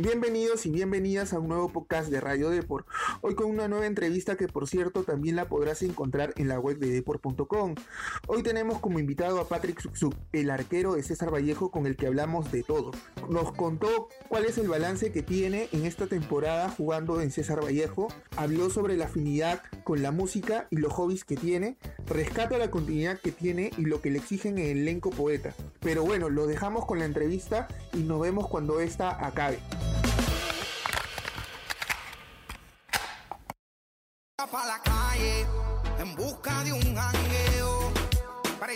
Bienvenidos y bienvenidas a un nuevo podcast de Radio Deport. Hoy con una nueva entrevista que por cierto también la podrás encontrar en la web de deport.com. Hoy tenemos como invitado a Patrick Suksuk, el arquero de César Vallejo con el que hablamos de todo. Nos contó cuál es el balance que tiene en esta temporada jugando en César Vallejo, habló sobre la afinidad con la música y los hobbies que tiene, rescata la continuidad que tiene y lo que le exigen en el elenco poeta. Pero bueno, lo dejamos con la entrevista y nos vemos cuando esta acabe. Pa' la calle en busca de un jangueo. Para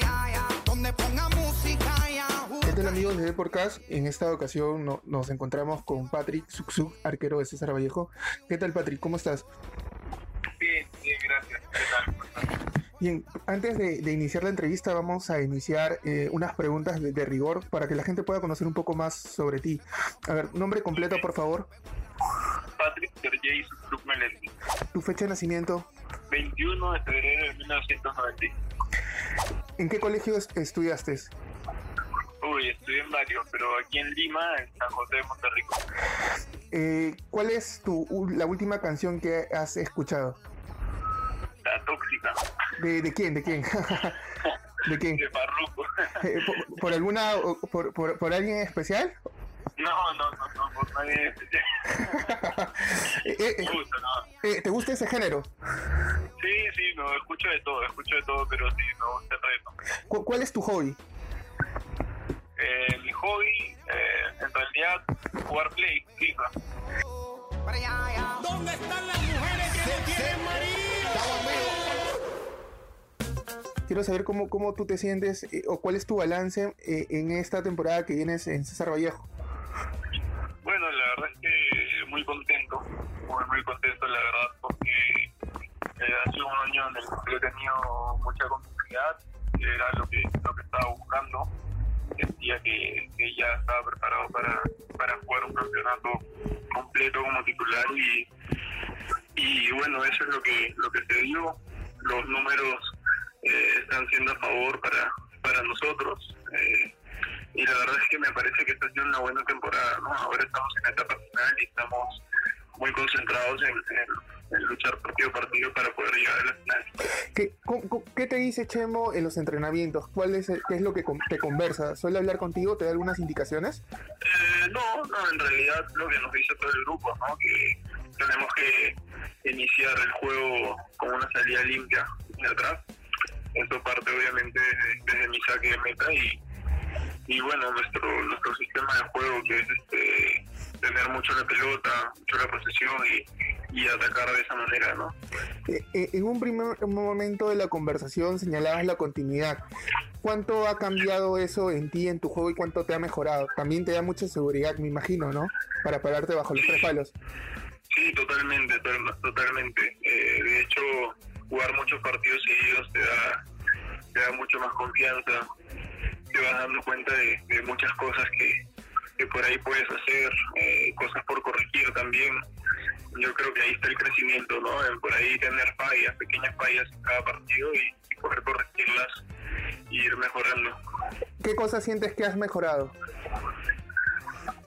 donde ponga música ya. ¿Qué tal amigos de Deporcast? En esta ocasión no- nos encontramos con Patrick Suksuk, arquero de César Vallejo. ¿Qué tal Patrick? ¿Cómo estás? Bien, bien, gracias. ¿Qué tal? Bien, antes de, de iniciar la entrevista vamos a iniciar eh, unas preguntas de, de rigor para que la gente pueda conocer un poco más sobre ti. A ver, nombre completo por favor, Patrick Sergei Melendi, tu fecha de nacimiento, 21 de febrero de 1990. ¿en qué colegio es- estudiaste? Uy, estudié en varios, pero aquí en Lima, en San José de Monterrico. Eh, ¿Cuál es tu, la última canción que has escuchado? La tóxica, ¿De, de quién? ¿De quién? ¿De quién? de Farruko. Eh, por, por alguna, por, por, por alguien especial? No, no, no, no, por nadie especial. Eh, eh, Me gusta, ¿no? eh, ¿Te gusta ese género? Sí, sí, no, escucho de todo, escucho de todo, pero sí, me gusta el reto. ¿Cu- ¿Cuál es tu hobby? Eh, mi hobby, eh, en realidad, jugar play, FIFA. ¿Dónde están las mujeres que no tienen marido? Quiero saber cómo, cómo tú te sientes eh, o cuál es tu balance eh, en esta temporada que vienes en César Vallejo. Contento, la verdad, porque eh, ha sido un año en el que he tenido mucha continuidad, era lo que, lo que estaba buscando. Sentía que, que ya estaba preparado para, para jugar un campeonato completo como titular y, y bueno, eso es lo que, lo que se dio. Los números eh, están siendo a favor para, para nosotros. eh, y la verdad es que me parece que esta ha sido una buena temporada, ¿no? Ahora estamos en la etapa final y estamos muy concentrados en, en- en luchar partido a partido para poder llegar a la final. ¿Qué, qué te dice Chemo en los entrenamientos? ¿Cuál es, ¿Qué es lo que con- te conversa? ¿Suele hablar contigo? ¿Te da algunas indicaciones? Eh, no, no, en realidad lo que nos dice todo el grupo, ¿no? Que tenemos que iniciar el juego con una salida limpia de atrás. Eso parte obviamente desde, desde mi saque de meta y, y bueno, nuestro nuestro sistema de juego que es este tener mucho la pelota, mucho la posesión y, y atacar de esa manera, ¿no? Eh, eh, en un primer momento de la conversación señalabas la continuidad. ¿Cuánto ha cambiado eso en ti, en tu juego y cuánto te ha mejorado? También te da mucha seguridad, me imagino, ¿no? Para pararte bajo los tres palos. Sí, totalmente, to- totalmente. Eh, de hecho, jugar muchos partidos seguidos te da, te da mucho más confianza, te vas dando cuenta de, de muchas cosas que, que por ahí puedes hacer, eh, cosas por corregir también. Yo creo que ahí está el crecimiento, ¿no? En por ahí tener fallas, pequeñas fallas en cada partido y, y poder corregirlas y ir mejorando. ¿Qué cosas sientes que has mejorado?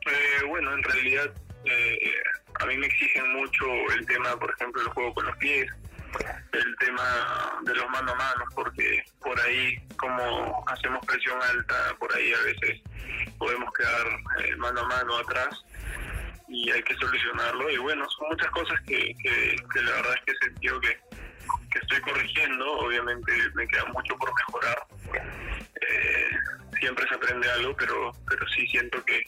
Eh, bueno, en realidad eh, a mí me exigen mucho el tema, por ejemplo, del juego con los pies, el de los mano a mano, porque por ahí, como hacemos presión alta, por ahí a veces podemos quedar eh, mano a mano atrás y hay que solucionarlo. Y bueno, son muchas cosas que, que, que la verdad es que he sentido que, que estoy corrigiendo. Obviamente me queda mucho por mejorar. Eh, siempre se aprende algo, pero, pero sí siento que,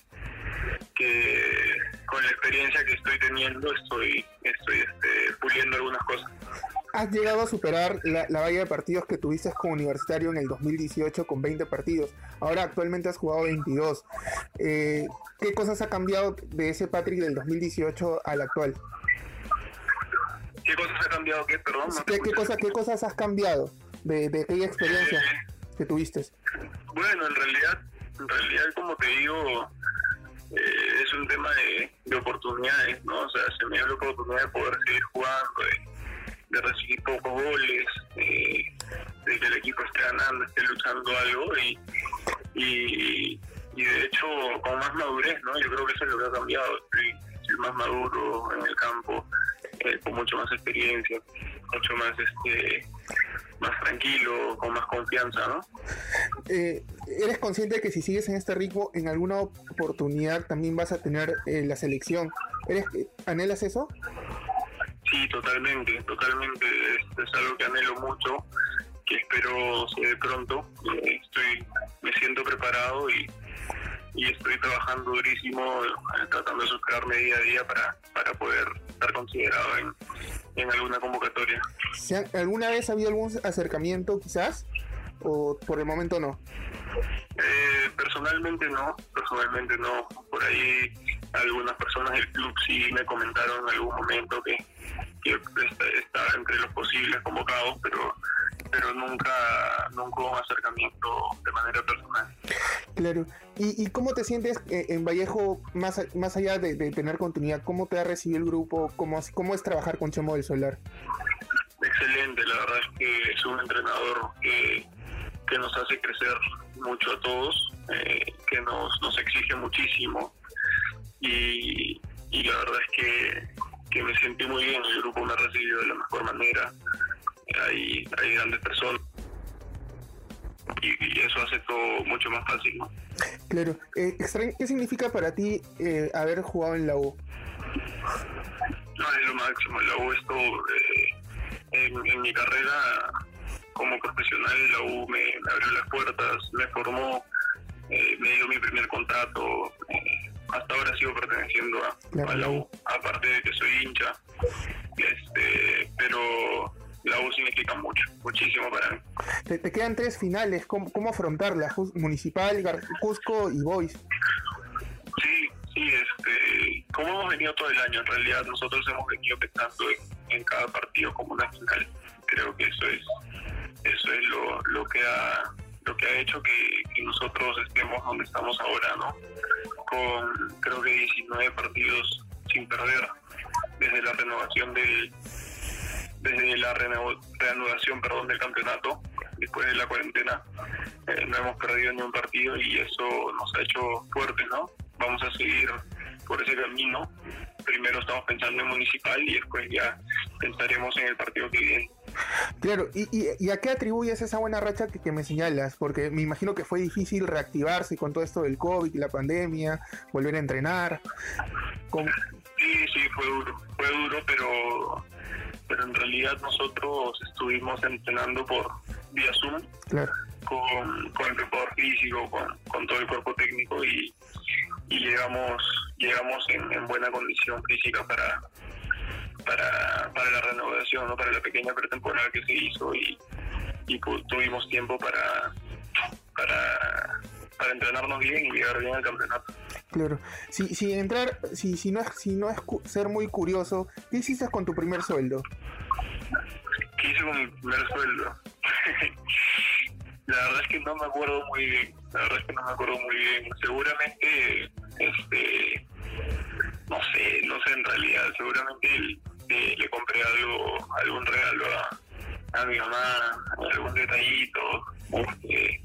que con la experiencia que estoy teniendo estoy, estoy este, puliendo algunas cosas. Has llegado a superar la, la valla de partidos que tuviste como universitario en el 2018 con 20 partidos. Ahora actualmente has jugado 22. Eh, ¿Qué cosas ha cambiado de ese Patrick del 2018 al actual? ¿Qué cosas ha cambiado? ¿Qué? Perdón. no ¿Qué, qué, escuché. cosa- qué cosas has cambiado de, de aquella experiencia que tuviste? Bueno, en realidad, en realidad, como te digo, eh, es un tema de, de oportunidades, ¿no? O sea, se me dio la oportunidad de poder seguir jugando, de, recibir pocos goles, eh, de que el equipo esté ganando, esté luchando algo y, y, de hecho con más madurez, ¿no? Yo creo que eso es lo que cambiado. Estoy, más maduro en el campo, eh, con mucho más experiencia, mucho más este más tranquilo, con más confianza, ¿no? Eh, ¿Eres consciente de que si sigues en este ritmo, en alguna oportunidad también vas a tener eh, la selección? ¿Eres, ¿Anhelas eso? Sí, totalmente, totalmente. Es, es algo que anhelo mucho, que espero se dé pronto. Eh, estoy, me siento preparado y, y estoy trabajando durísimo, eh, tratando de superarme día a día para, para poder estar considerado en, en alguna convocatoria. ¿Se ha- ¿Alguna vez ha habido algún acercamiento quizás? ¿O por el momento no? Eh, personalmente no, personalmente no. Por ahí algunas personas del club sí me comentaron en algún momento que está- estaba entre los posibles convocados, pero pero nunca nunca un acercamiento de manera personal. Claro. ¿Y, y cómo te sientes eh, en Vallejo, más, más allá de, de tener continuidad? ¿Cómo te ha recibido el grupo? ¿Cómo, ¿Cómo es trabajar con Chemo del Solar? Excelente, la verdad es que es un entrenador que, que nos hace crecer mucho a todos, eh, que nos, nos exige muchísimo y, y la verdad es que, que me sentí muy bien, el grupo me ha recibido de la mejor manera, hay, hay grandes personas y, eso hace todo mucho más fácil. ¿no? Claro. Eh, ¿Qué significa para ti eh, haber jugado en la U? No, es lo máximo. La U esto, eh, en, en mi carrera como profesional, la U me, me abrió las puertas, me formó, eh, me dio mi primer contrato. Hasta ahora sigo perteneciendo a, Claro, a la U, aparte de que soy hincha. Este, pero la U significa mucho, muchísimo para mí. Te, te quedan tres finales. ¿Cómo, cómo afrontarlas? Municipal, Gar- Cusco y Boys. Sí, sí, este, como hemos venido todo el año, en realidad nosotros hemos venido pensando en, en cada partido como una final. Creo que eso es, eso es lo, lo que ha, lo que ha hecho que, que nosotros estemos donde estamos ahora, ¿no? Con creo que 19 partidos sin perder desde la renovación del desde la reanudación perdón del campeonato después de la cuarentena eh, no hemos perdido ni un partido y eso nos ha hecho fuertes no vamos a seguir por ese camino. Primero estamos pensando en municipal y después ya pensaremos en el partido que viene Claro, ¿y, y, y a qué atribuyes esa buena racha que, que me señalas? Porque me imagino que fue difícil reactivarse con todo esto del COVID y la pandemia, volver a entrenar. ¿Cómo- Sí, sí, fue duro, fue duro, pero pero en realidad nosotros estuvimos entrenando por vía Zoom Claro, con, con el preparador físico, con, con todo el cuerpo técnico y, y llegamos llegamos en, en buena condición física para para, para la renovación, ¿no? para la pequeña pretemporada que se hizo y, y pu- tuvimos tiempo para, para para entrenarnos bien y llegar bien al campeonato. claro. Si, si entrar, si, si no es, si no es cu- ser muy curioso, ¿qué hiciste con tu primer sueldo? ¿Qué hice con mi primer sueldo? la verdad es que no me acuerdo muy bien. La verdad es que no me acuerdo muy bien. Seguramente, este, no sé, no sé en realidad. Seguramente le, le compré algo, algún regalo a, a mi mamá, algún detallito. Este,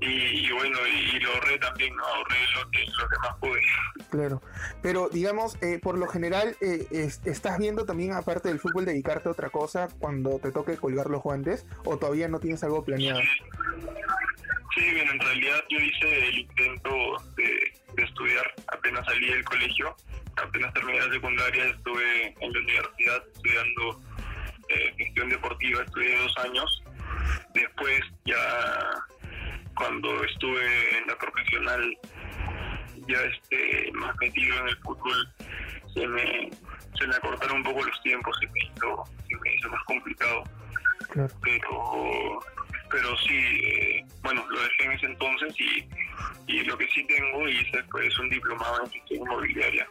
y, y bueno, y, y lo ahorré también, ¿no? Ahorré lo que, lo que más pude. Claro. Pero digamos, eh, por lo general, eh, es- ¿estás viendo también, aparte del fútbol, dedicarte a otra cosa cuando te toque colgar los guantes? ¿O todavía no tienes algo planeado? Sí, bien, en realidad yo hice el intento de, de estudiar apenas salí del colegio, apenas terminé la secundaria, estuve en la universidad estudiando eh, gestión deportiva, estudié dos años. Después ya cuando estuve en la profesional, ya este, más metido en el fútbol, se me, se me acortaron un poco los tiempos, se me hizo, se me hizo más complicado Claro. pero pero sí eh, bueno lo dejé en ese entonces y, y lo que sí tengo hice pues un diplomado en gestión inmobiliaria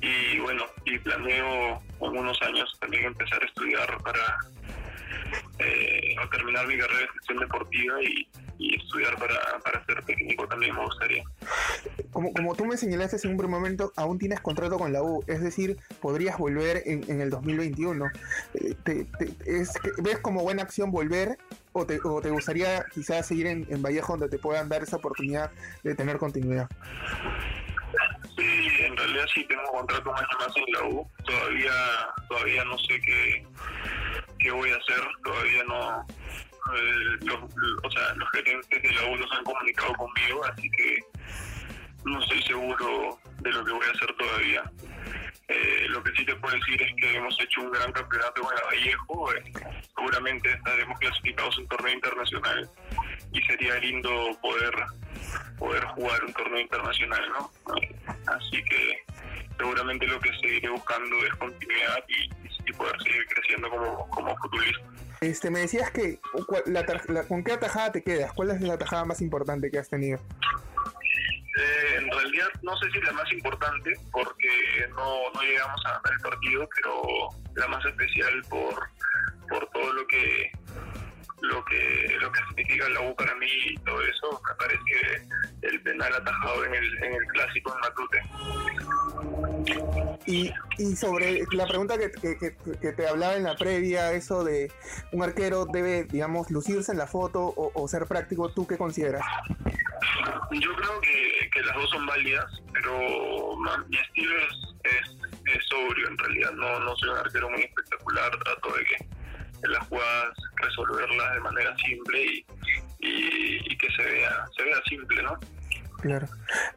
y bueno y planeo en unos años también empezar a estudiar para eh, terminar mi carrera de gestión deportiva y, y estudiar para, para ser técnico también me gustaría Como, como tú me señalaste en un primer momento, aún tienes contrato con la U, es decir, podrías volver en, el 2021. Eh, te- es ¿Ves como buena acción volver o te, o te gustaría quizás seguir en, Vallejo donde te puedan dar esa oportunidad de tener continuidad? Sí, en realidad sí tengo contrato un año más en la U. Todavía, todavía no sé qué, qué voy a hacer. Todavía no. eh, o sea, los gerentes de la U no se han comunicado conmigo, así que no estoy seguro de lo que voy a hacer todavía. Eh, lo que sí te puedo decir es que hemos hecho un gran campeonato la Vallejo. eh, seguramente estaremos clasificados en torneo internacional y sería lindo poder poder jugar un torneo internacional, ¿no? Así que seguramente lo que seguiré buscando es continuidad y, poder seguir creciendo como, como futbolista. Este, me decías que ¿cuál- la la- con qué atajada te quedas, ¿cuál es la atajada más importante que has tenido? No sé si la más importante porque no, no llegamos a ganar el partido, pero la más especial por, por todo lo que lo que lo que significa la U para mí y todo eso, me parece el penal atajado en el, en el clásico en Matute. Y, y sobre la pregunta que, que- que- que te hablaba en la previa, eso de un arquero debe, digamos, lucirse en la foto o, o ser práctico, ¿tú qué consideras? Yo creo que, que las dos son válidas, pero ma- mi estilo es, es, sobrio en realidad. No, no soy un arquero muy espectacular, trato de que las jugadas resolverlas de manera simple y, y, y que se vea, se vea simple, ¿no? Claro.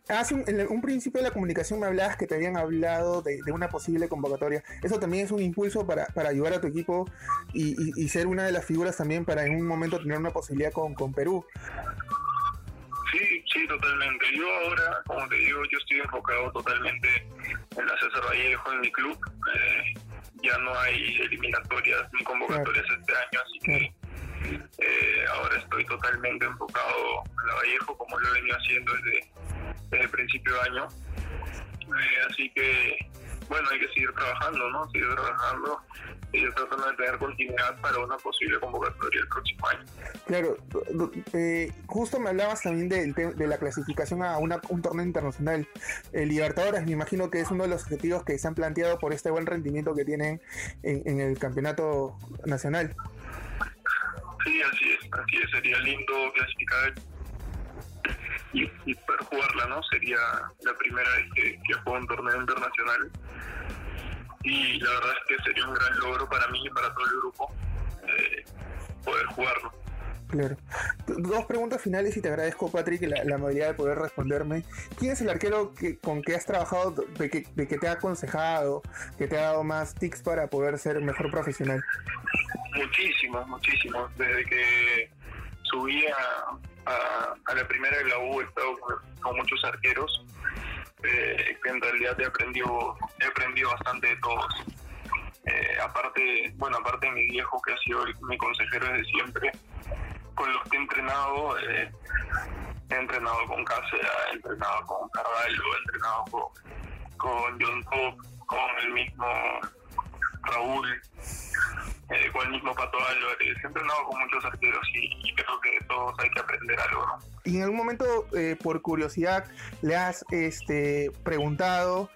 Hace un, en un principio de la comunicación me hablabas que te habían hablado de, de una posible convocatoria. Eso también es un impulso para, para ayudar a tu equipo y, y- y ser una de las figuras también para en un momento tener una posibilidad con, con Perú. Totalmente. Yo ahora, como te digo, yo estoy enfocado totalmente en la César Vallejo, en mi club. Eh, ya no hay eliminatorias ni convocatorias este año, así que eh, ahora estoy totalmente enfocado en la Vallejo, como lo he venido haciendo desde, desde el principio de año. Eh, así que, bueno, hay que seguir trabajando, ¿no? Seguir trabajando y yo tratando de tener continuidad para una posible convocatoria el próximo año. Claro, eh, justo me hablabas también te- de la clasificación a una- un torneo internacional. El Libertadores, me imagino que es uno de los objetivos que se han planteado por este buen rendimiento que tienen en, en el campeonato nacional. Sí, así es, así es, sería lindo clasificar y, y poder jugarla, ¿no? Sería la primera vez que, que juego un torneo internacional y la verdad es que sería un gran logro para mí y para todo el grupo eh, poder jugarlo. Claro. Dos preguntas finales y te agradezco, Patrick, la, la amabilidad de poder responderme. ¿Quién es el arquero que, con que has trabajado, de que, de que te ha aconsejado, que te ha dado más tips para poder ser mejor profesional? Muchísimos, muchísimos. Desde que subí a, a, a la primera de la U he estado con, con muchos arqueros eh, que en realidad he aprendido, he aprendido bastante de todos. Eh, aparte, bueno, aparte mi viejo que ha sido mi consejero desde siempre, con los que he entrenado, eh, he entrenado con Cáceres, he entrenado con Carvalho, he entrenado con, con John Top, con el mismo Raúl, el mismo Pato Álvarez, he entrenado con muchos arqueros y, y creo que todos hay que aprender algo, ¿no? Y en algún momento, eh, por curiosidad, le has este, preguntado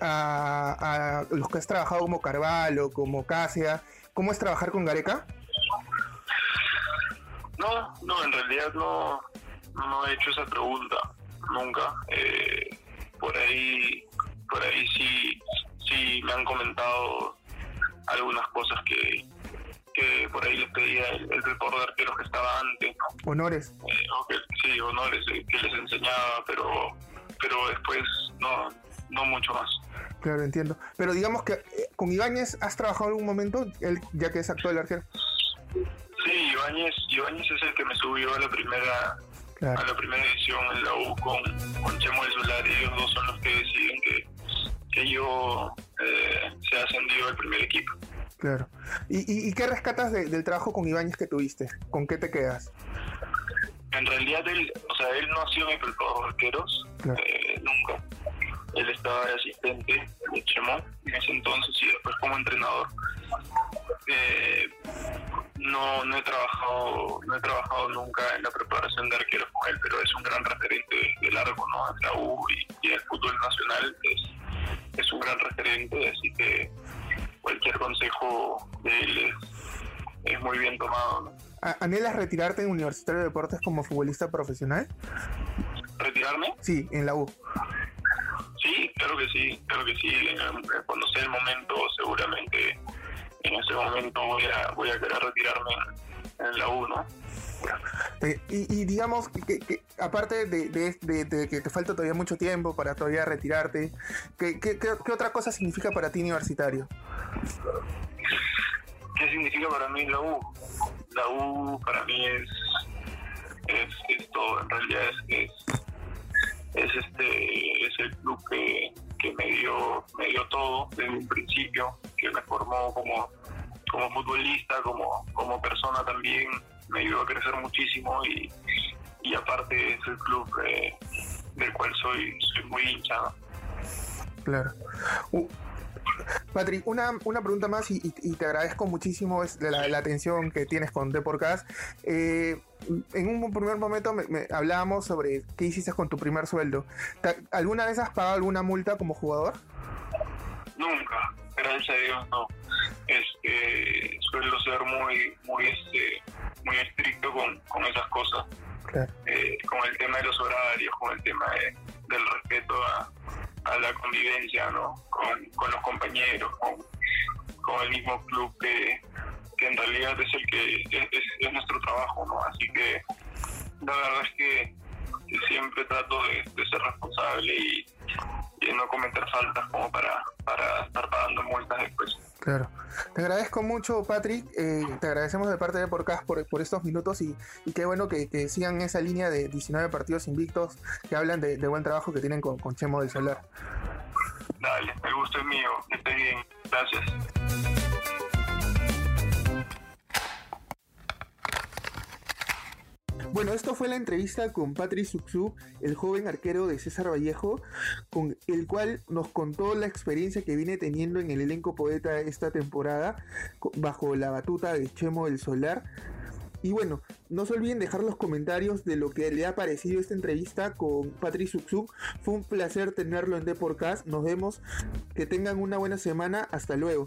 a, a los que has trabajado como Carvalho, como Casia, ¿cómo es trabajar con Gareca? No, no, en realidad no, no he hecho esa pregunta nunca. Eh, por ahí, por ahí sí, sí me han comentado algunas cosas que, que por ahí les pedía el, el de arqueros que estaba antes, ¿no? Honores. Eh, sí, honores eh, que les enseñaba, pero, pero después no, no mucho más. Claro, entiendo. Pero digamos que eh, con Ibáñez has trabajado algún momento, él, ya que es actual arquero. Sí, Ibáñez, Ibáñez es el que me subió a la primera Claro. a la primera edición en la U con, con Chemo del Solar. Ellos dos son los que deciden que, yo eh, sea ascendido al primer equipo. Claro. ¿Y, y, y qué rescatas de- del trabajo con Ibáñez que tuviste? ¿Con qué te quedas? En realidad, él, o sea, él no ha sido mi preparador de arqueros, Claro. eh, nunca. Él estaba de asistente de Chemo en ese entonces y después como entrenador. Eh, no, no he trabajado no he trabajado nunca en la preparación de arqueros con él, pero es un gran referente de largo, ¿no? En la U y, y en el fútbol nacional es, es un gran referente, así que cualquier consejo de él es, es muy bien tomado, ¿no? ¿Anhelas retirarte en Universitario de Deportes como futbolista profesional? ¿Retirarme? Sí, en la U. Sí, claro que sí, claro que sí. Cuando sea el momento, seguramente en ese momento voy a, voy a querer retirarme en la U, ¿no? Eh, y, digamos que, aparte de, que te falta todavía mucho tiempo para todavía retirarte, ¿qué, qué, otra cosa significa para ti universitario? ¿Qué significa para mí la U? La U para mí es, es, esto, en realidad es, es, este es el club que, que me dio me dio todo desde un principio, que me formó como como futbolista, como como persona también me ayudó a crecer muchísimo y, y aparte es el club eh, del cual soy, soy muy hincha. Claro. Uh, Patrick, una, una pregunta más y, te agradezco muchísimo es la, la, atención que tienes con Deporcast. Eh, en un primer momento me, hablábamos sobre qué hiciste con tu primer sueldo. ¿Alguna vez has pagado alguna multa como jugador? Nunca, gracias a Dios no. Este, suelo ser muy, muy este, muy estricto con, con esas cosas. Eh, con el tema de los horarios, con el tema del respeto a, la convivencia, ¿no? Con, con los compañeros, con, con, el mismo club que, que, en realidad es el que es, es, nuestro trabajo, ¿no? Así que la verdad es que siempre trato de, ser responsable y, y, no cometer faltas como para, para estar pagando multas después. Claro. Te agradezco mucho, Patrick. Eh, te agradecemos de parte de Porcast por, estos minutos y, qué bueno que, sigan esa línea de 19 partidos invictos que hablan de, buen trabajo que tienen con, Chemo del Solar. Dale, el gusto es mío. Que esté bien. Gracias. Bueno, esto fue la entrevista con Patrick Suxu, el joven arquero de César Vallejo, con el cual nos contó la experiencia que viene teniendo en el elenco poeta esta temporada, bajo la batuta de Chemo del Solar. Y bueno, no se olviden dejar los comentarios de lo que le ha parecido esta entrevista con Patrick Suxu. Fue un placer tenerlo en Deporcast. Nos vemos. Que tengan una buena semana. Hasta luego.